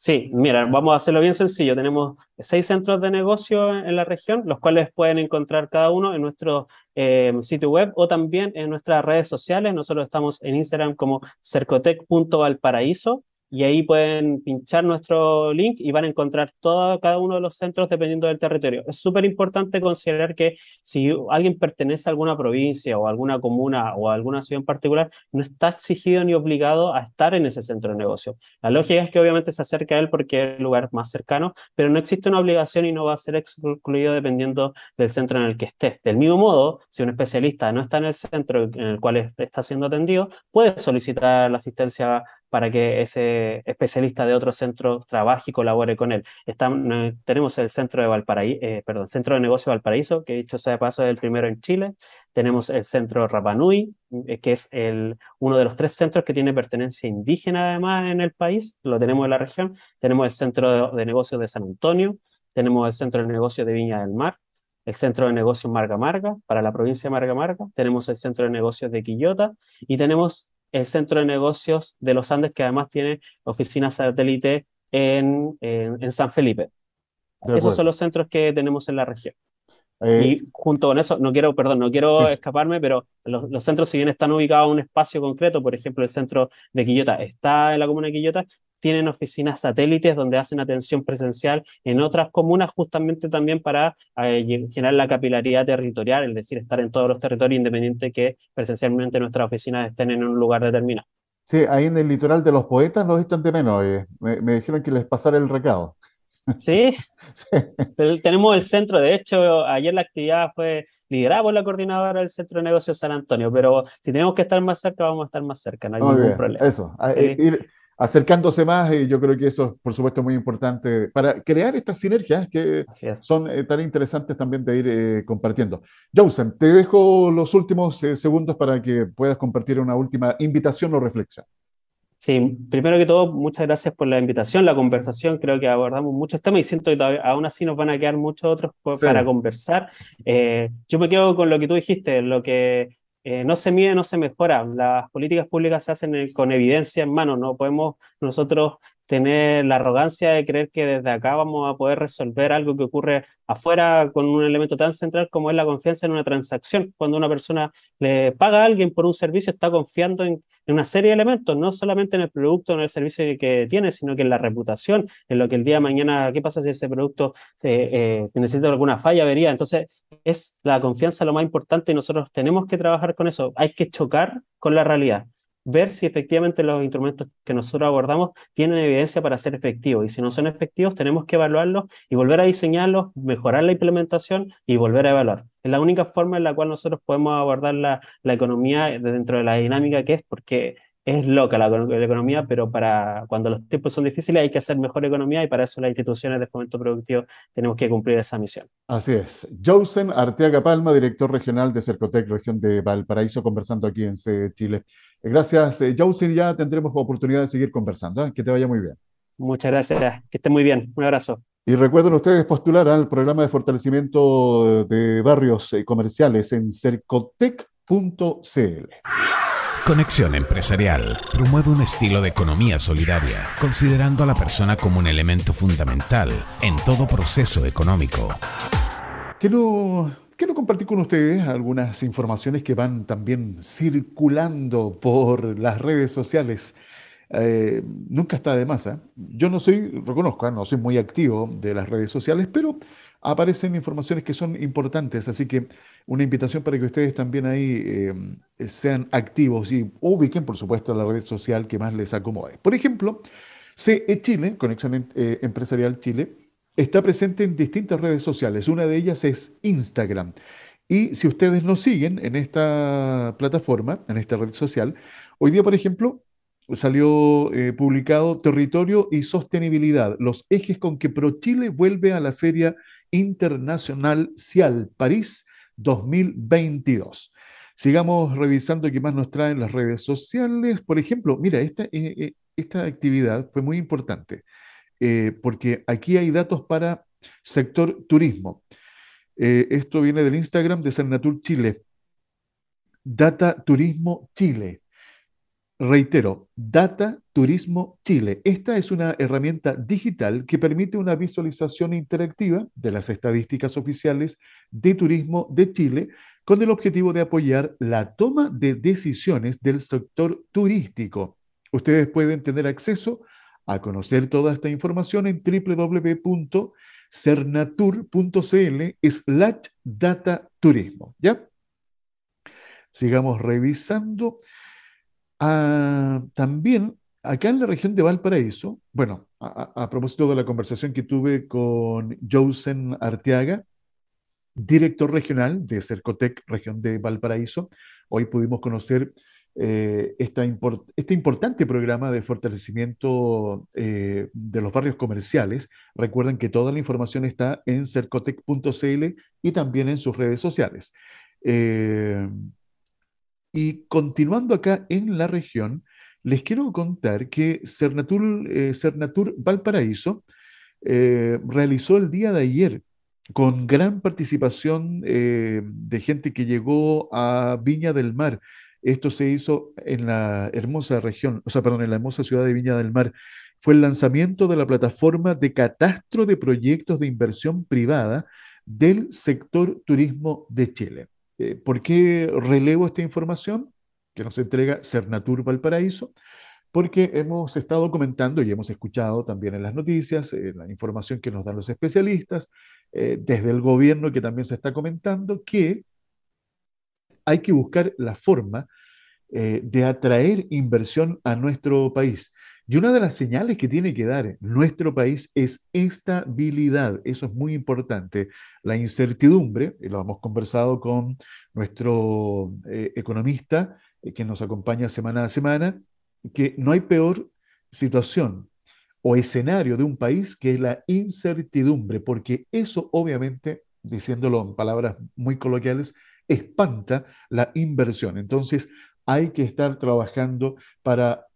Sí, mira, vamos a hacerlo bien sencillo. Tenemos seis centros de negocio en la región, los cuales pueden encontrar cada uno en nuestro eh, sitio web o también en nuestras redes sociales. Nosotros estamos en Instagram como cercotec.valparaíso y ahí pueden pinchar nuestro link y van a encontrar todo, cada uno de los centros dependiendo del territorio. Es súper importante considerar que si alguien pertenece a alguna provincia o alguna comuna o alguna ciudad en particular, no está exigido ni obligado a estar en ese centro de negocio. La lógica es que obviamente se acerca a él porque es el lugar más cercano, pero no existe una obligación y no va a ser excluido dependiendo del centro en el que esté. Del mismo modo, si un especialista no está en el centro en el cual está siendo atendido, puede solicitar la asistencia para que ese especialista de otro centro trabaje y colabore con él. tenemos el centro de Valparaíso, eh, perdón, centro de negocio Valparaíso, que dicho sea de paso es el primero en Chile. Tenemos el centro Rapanui, eh, que es el, uno de los tres centros que tiene pertenencia indígena además en el país, lo tenemos en la región. Tenemos el centro de, negocios de San Antonio, tenemos el centro de negocios de Viña del Mar, el centro de negocios Marga Marga para la provincia de Marga Marga, tenemos el centro de negocios de Quillota y tenemos el centro de negocios de los Andes, que además tiene oficinas satélite en, en, San Felipe. Esos son los centros que tenemos en la región. Eh, y junto con eso, no quiero, perdón, no quiero escaparme, pero los, los, centros, si bien están ubicados en un espacio concreto, por ejemplo, el centro de Quillota está en la comuna de Quillota, tienen oficinas satélites donde hacen atención presencial en otras comunas justamente también para eh, generar la capilaridad territorial, es decir, estar en todos los territorios independiente que presencialmente nuestras oficinas estén en un lugar determinado. Sí, ahí en el litoral de los poetas los echan de menos. Eh. Me, dijeron que les pasara el recado. (laughs) Sí, (laughs) tenemos el centro, de hecho, ayer la actividad fue liderada por la coordinadora del Centro de Negocios San Antonio, pero si tenemos que estar más cerca, vamos a estar más cerca, no hay ningún problema. Eso, ir, acercándose más, y yo creo que eso es, por supuesto, muy importante para crear estas sinergias que son eh, tan interesantes también de ir eh, compartiendo. Jausen, te dejo los últimos eh, segundos para que puedas compartir una última invitación o reflexión. Sí, primero que todo, muchas gracias por la invitación, la conversación. Creo que abordamos muchos temas y siento que aún así nos van a quedar muchos otros para conversar. yo me quedo con lo que tú dijiste, lo que eh, no se mide, no se mejora. Las políticas públicas se hacen eh, con evidencia en mano. No podemos nosotros tener la arrogancia de creer que desde acá vamos a poder resolver algo que ocurre afuera con un elemento tan central como es la confianza en una transacción. Cuando una persona le paga a alguien por un servicio, está confiando en, una serie de elementos, no solamente en el producto, en el servicio que, tiene, sino que en la reputación, en lo que el día de mañana, ¿qué pasa si ese producto se, eh, necesita alguna falla, vería? Entonces, es la confianza lo más importante y nosotros tenemos que trabajar con eso. Hay que chocar con la realidad ver si efectivamente los instrumentos que nosotros abordamos tienen evidencia para ser efectivos. Y si no son efectivos, tenemos que evaluarlos y volver a diseñarlos, mejorar la implementación y volver a evaluar. Es la única forma en la cual nosotros podemos abordar la, la economía dentro de la dinámica que es, porque es loca la, economía, pero para cuando los tiempos son difíciles hay que hacer mejor economía y para eso las instituciones de fomento productivo tenemos que cumplir esa misión. Así es. Josen Arteaga Palma, director regional de Cercotec, región de Valparaíso, conversando aquí en Chile. Gracias, eh, Jausen. Ya tendremos oportunidad de seguir conversando. ¿eh? Que te vaya muy bien. Muchas gracias. Que esté muy bien. Un abrazo. Y recuerden ustedes postular al programa de fortalecimiento de barrios eh, comerciales en cercotec.cl. Conexión Empresarial promueve un estilo de economía solidaria, considerando a la persona como un elemento fundamental en todo proceso económico. Quiero Quiero compartir con ustedes algunas informaciones que van también circulando por las redes sociales. Eh, nunca está de más. ¿eh? Yo no soy, reconozco, ¿eh? no soy muy activo de las redes sociales, pero aparecen informaciones que son importantes, así que una invitación para que ustedes también ahí sean activos y ubiquen, por supuesto, la red social que más les acomode. Por ejemplo, CE Chile, Conexión Empresarial Chile, está presente en distintas redes sociales. Una de ellas es Instagram. Y si ustedes nos siguen en esta plataforma, en esta red social, hoy día, por ejemplo, salió eh, publicado Territorio y Sostenibilidad, los ejes con que ProChile vuelve a la Feria Internacional CIAL París 2022. Sigamos revisando qué más nos traen las redes sociales. Por ejemplo, mira, esta, eh, eh, esta actividad fue muy importante. Eh, porque aquí hay datos para sector turismo. Eh, esto viene del Instagram de Cernatur Chile. Data Turismo Chile. Reitero, Data Turismo Chile. Esta es una herramienta digital que permite una visualización interactiva de las estadísticas oficiales de turismo de Chile con el objetivo de apoyar la toma de decisiones del sector turístico. Ustedes pueden tener acceso a conocer toda esta información en www.cernatur.cl slash data turismo. ¿Ya? Sigamos revisando. Ah, también acá en la región de Valparaíso, bueno, a, propósito de la conversación que tuve con Josen Arteaga, director regional de Cercotec, región de Valparaíso, hoy pudimos conocer eh, este importante programa de fortalecimiento eh, de los barrios comerciales. Recuerden que toda la información está en cercotec.cl y también en sus redes sociales. Eh, y continuando acá en la región, les quiero contar que Cernatur, Cernatur Valparaíso realizó el día de ayer con gran participación de gente que llegó a Viña del Mar esto se hizo en la hermosa región, o sea, perdón, en la hermosa ciudad de Viña del Mar. Fue el lanzamiento de la plataforma de catastro de proyectos de inversión privada del sector turismo de Chile. Eh, ¿Por qué relevo esta información que nos entrega Cernatur Valparaíso? Porque hemos estado comentando y hemos escuchado también en las noticias eh, la información que nos dan los especialistas, eh, desde el gobierno que también se está comentando, que hay que buscar la forma de atraer inversión a nuestro país. Y una de las señales que tiene que dar nuestro país es estabilidad. Eso es muy importante. La incertidumbre, y lo hemos conversado con nuestro eh, economista eh, que nos acompaña semana a semana, que no hay peor situación o escenario de un país que la incertidumbre, porque eso obviamente, diciéndolo en palabras muy coloquiales, espanta la inversión. Entonces, hay que estar trabajando para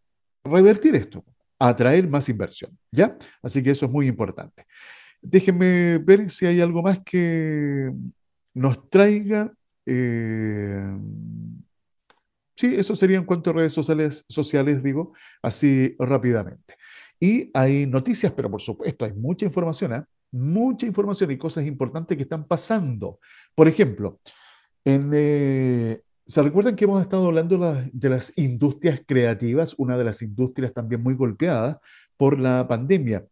revertir esto, atraer más inversión, ¿ya? Así que eso es muy importante. Déjenme ver si hay algo más que nos traiga. Eh, sí, eso sería en cuanto a redes sociales, sociales, digo, así rápidamente. Y hay noticias, pero por supuesto hay mucha información, ¿eh? mucha información y cosas importantes que están pasando. Por ejemplo, eh, ¿Se recuerdan que hemos estado hablando de las industrias creativas, una de las industrias también muy golpeadas por la pandemia?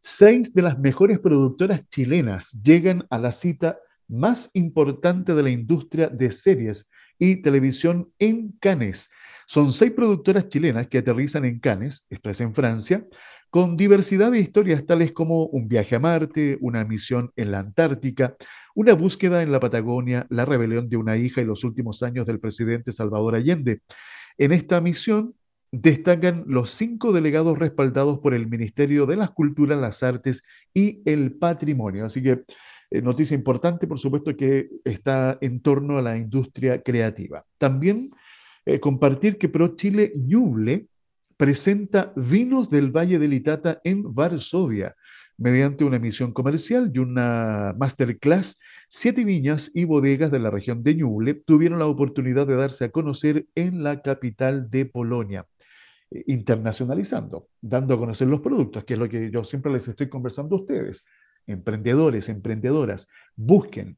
Seis de las mejores productoras chilenas llegan a la cita más importante de la industria de series y televisión en Cannes. Son seis productoras chilenas que aterrizan en Cannes, esto es en Francia, con diversidad de historias tales como un viaje a Marte, una misión en la Antártica, una búsqueda en la Patagonia, la rebelión de una hija y los últimos años del presidente Salvador Allende. En esta misión destacan los cinco delegados respaldados por el Ministerio de las Culturas, las Artes y el Patrimonio. Así que eh, noticia importante, por supuesto, que está en torno a la industria creativa. También eh, compartir que Pro Chile Ñuble presenta vinos del Valle del Itata en Varsovia mediante una emisión comercial y una masterclass. Siete viñas y bodegas de la región de Ñuble tuvieron la oportunidad de darse a conocer en la capital de Polonia, eh, internacionalizando, dando a conocer los productos, que es lo que yo siempre les estoy conversando a ustedes. Emprendedores, emprendedoras, busquen,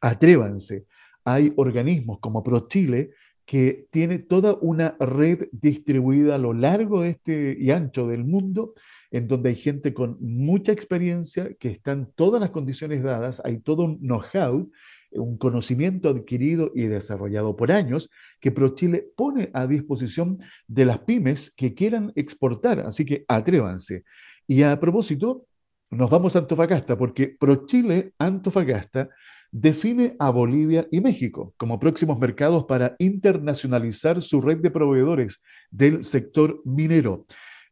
atrévanse. Hay organismos como ProChile que tiene toda una red distribuida a lo largo de este y ancho del mundo, en donde hay gente con mucha experiencia, que están todas las condiciones dadas, hay todo un know-how, un conocimiento adquirido y desarrollado por años que ProChile pone a disposición de las pymes que quieran exportar. Así que atrévanse. Y a propósito, nos vamos a Antofagasta, porque ProChile Antofagasta define a Bolivia y México como próximos mercados para internacionalizar su red de proveedores del sector minero.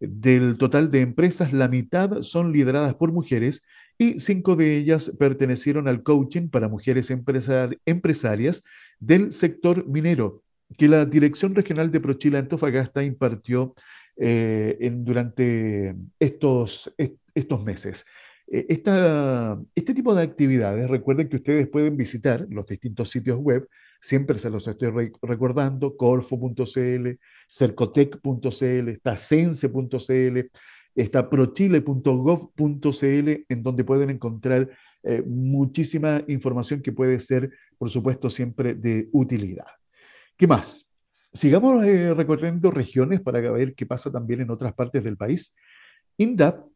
Del total de empresas, la mitad son lideradas por mujeres y cinco de ellas pertenecieron al coaching para mujeres empresarias del sector minero, que la Dirección Regional de Prochila Antofagasta impartió eh, en, durante estos, estos meses. Eh, este tipo de actividades, recuerden que ustedes pueden visitar los distintos sitios web, siempre se los estoy recordando, corfo.cl, cercotec.cl, está sense.cl, está prochile.gov.cl, en donde pueden encontrar eh, muchísima información que puede ser, por supuesto, siempre de utilidad. ¿Qué más? Sigamos eh, recorriendo regiones para ver qué pasa también en otras partes del país. INDAP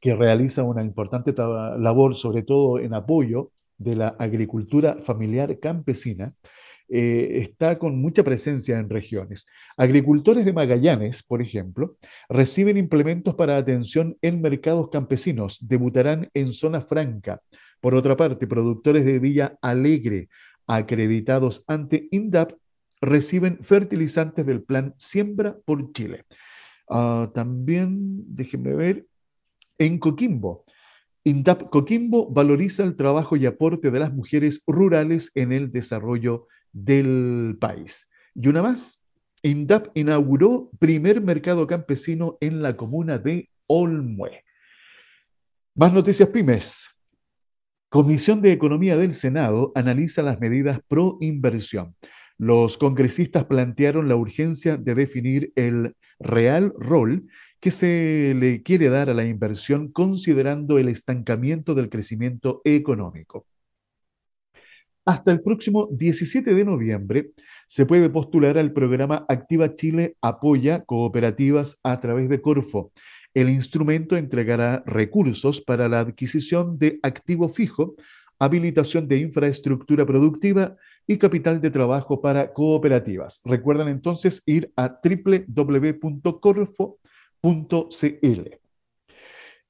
que realiza una importante labor, sobre todo en apoyo de la agricultura familiar campesina, eh, está con mucha presencia en regiones. Agricultores de Magallanes, por ejemplo, reciben implementos para atención en mercados campesinos, debutarán en zona franca. Por otra parte, productores de Villa Alegre, acreditados ante INDAP, reciben fertilizantes del plan Siembra por Chile. Ah, también, déjenme ver, en Coquimbo. INDAP Coquimbo valoriza el trabajo y aporte de las mujeres rurales en el desarrollo del país. Y una más, INDAP inauguró primer mercado campesino en la comuna de Olmue. Más noticias pymes. Comisión de Economía del Senado analiza las medidas pro inversión. los congresistas plantearon la urgencia de definir el real rol que se le quiere dar a la inversión considerando el estancamiento del crecimiento económico. Hasta el próximo 17 de noviembre se puede postular al programa Activa Chile Apoya Cooperativas a través de Corfo. El instrumento entregará recursos para la adquisición de activo fijo, habilitación de infraestructura productiva y capital de trabajo para cooperativas. Recuerden entonces ir a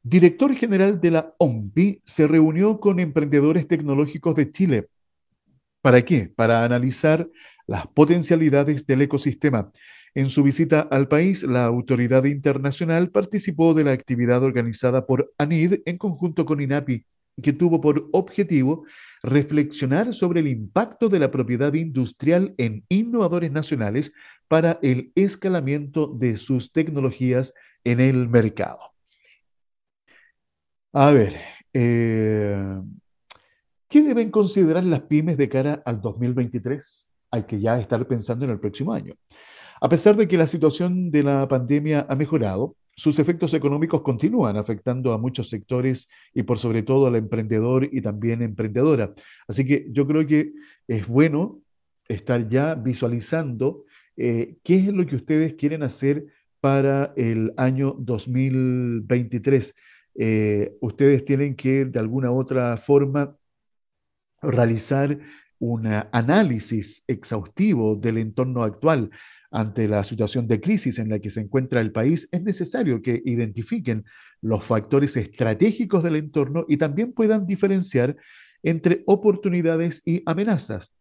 Director general de la OMPI se reunió con emprendedores tecnológicos de Chile. ¿Para qué? Para analizar las potencialidades del ecosistema. En su visita al país, la autoridad internacional participó de la actividad organizada por ANID en conjunto con INAPI, que tuvo por objetivo reflexionar sobre el impacto de la propiedad industrial en innovadores nacionales para el escalamiento de sus tecnologías en el mercado. A ver, eh, ¿qué deben considerar las pymes de cara al 2023? Hay que ya estar pensando en el próximo año. A pesar de que la situación de la pandemia ha mejorado, sus efectos económicos continúan afectando a muchos sectores y por sobre todo al emprendedor y también emprendedora. Así que yo creo que es bueno estar ya visualizando eh, qué es lo que ustedes quieren hacer para el año 2023. Eh, ustedes tienen que de alguna otra forma realizar un análisis exhaustivo del entorno actual ante la situación de crisis en la que se encuentra el país, es necesario que identifiquen los factores estratégicos del entorno y también puedan diferenciar entre oportunidades y amenazas.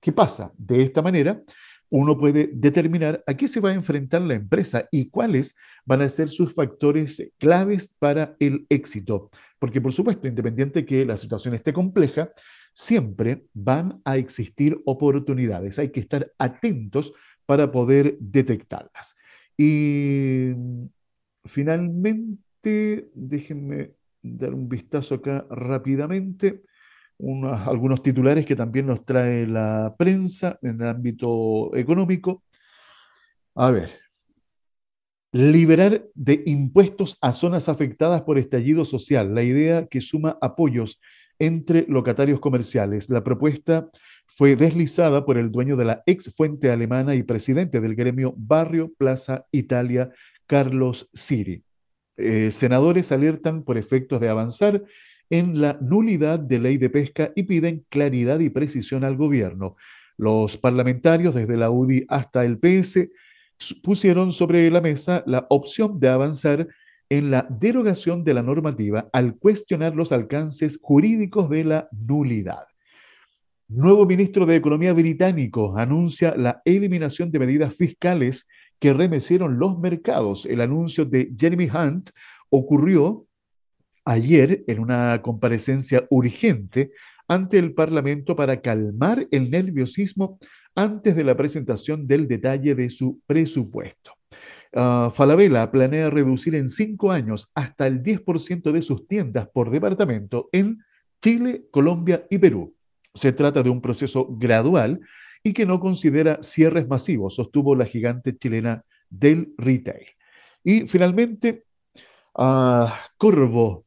¿Qué pasa? De esta manera, uno puede determinar a qué se va a enfrentar la empresa y cuáles van a ser sus factores claves para el éxito. Porque, por supuesto, independiente que la situación esté compleja, siempre van a existir oportunidades. Hay que estar atentos para poder detectarlas. Y finalmente, déjenme dar un vistazo acá rápidamente. algunos titulares que también nos trae la prensa en el ámbito económico. A ver, liberar de impuestos a zonas afectadas por estallido social, la idea que suma apoyos entre locatarios comerciales. La propuesta fue deslizada por el dueño de la ex fuente alemana y presidente del gremio Barrio Plaza Italia, Carlos Siri. Eh, senadores alertan por efectos de avanzar en la nulidad de ley de pesca y piden claridad y precisión al gobierno. Los parlamentarios, desde la UDI hasta el PS, pusieron sobre la mesa la opción de avanzar en la derogación de la normativa al cuestionar los alcances jurídicos de la nulidad. Nuevo ministro de Economía británico anuncia la eliminación de medidas fiscales que remecieron los mercados. El anuncio de Jeremy Hunt ocurrió ayer en una comparecencia urgente ante el Parlamento para calmar el nerviosismo antes de la presentación del detalle de su presupuesto. Uh, Falabella planea reducir en cinco años hasta el 10% de sus tiendas por departamento en Chile, Colombia y Perú. Se trata de un proceso gradual y que no considera cierres masivos, sostuvo la gigante chilena del retail. Y finalmente, Corvo,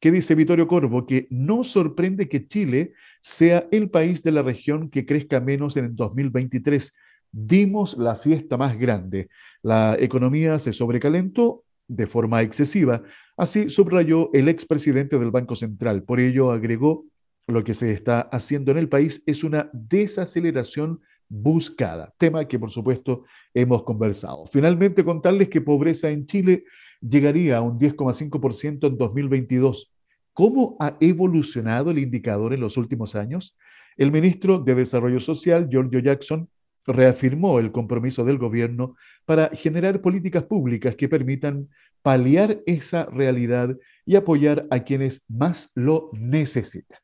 ¿qué dice Vittorio Corvo? Que no sorprende que Chile sea el país de la región que crezca menos en el 2023. Dimos la fiesta más grande. La economía se sobrecalentó de forma excesiva. Así subrayó el expresidente del Banco Central. Por ello agregó lo que se está haciendo en el país es una desaceleración buscada, tema que por supuesto hemos conversado. Finalmente, contarles que pobreza en Chile llegaría a un 10,5% en 2022. ¿Cómo ha evolucionado el indicador en los últimos años? El ministro de Desarrollo Social, Giorgio Jackson, reafirmó el compromiso del gobierno para generar políticas públicas que permitan paliar esa realidad y apoyar a quienes más lo necesitan.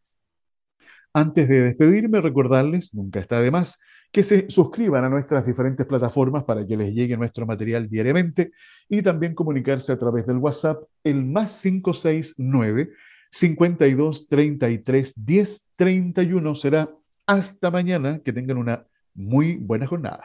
Antes de despedirme, recordarles, nunca está de más, que se suscriban a nuestras diferentes plataformas para que les llegue nuestro material diariamente y también comunicarse a través del WhatsApp, el más 569 52 33 10 31. Será hasta mañana. Que tengan una muy buena jornada.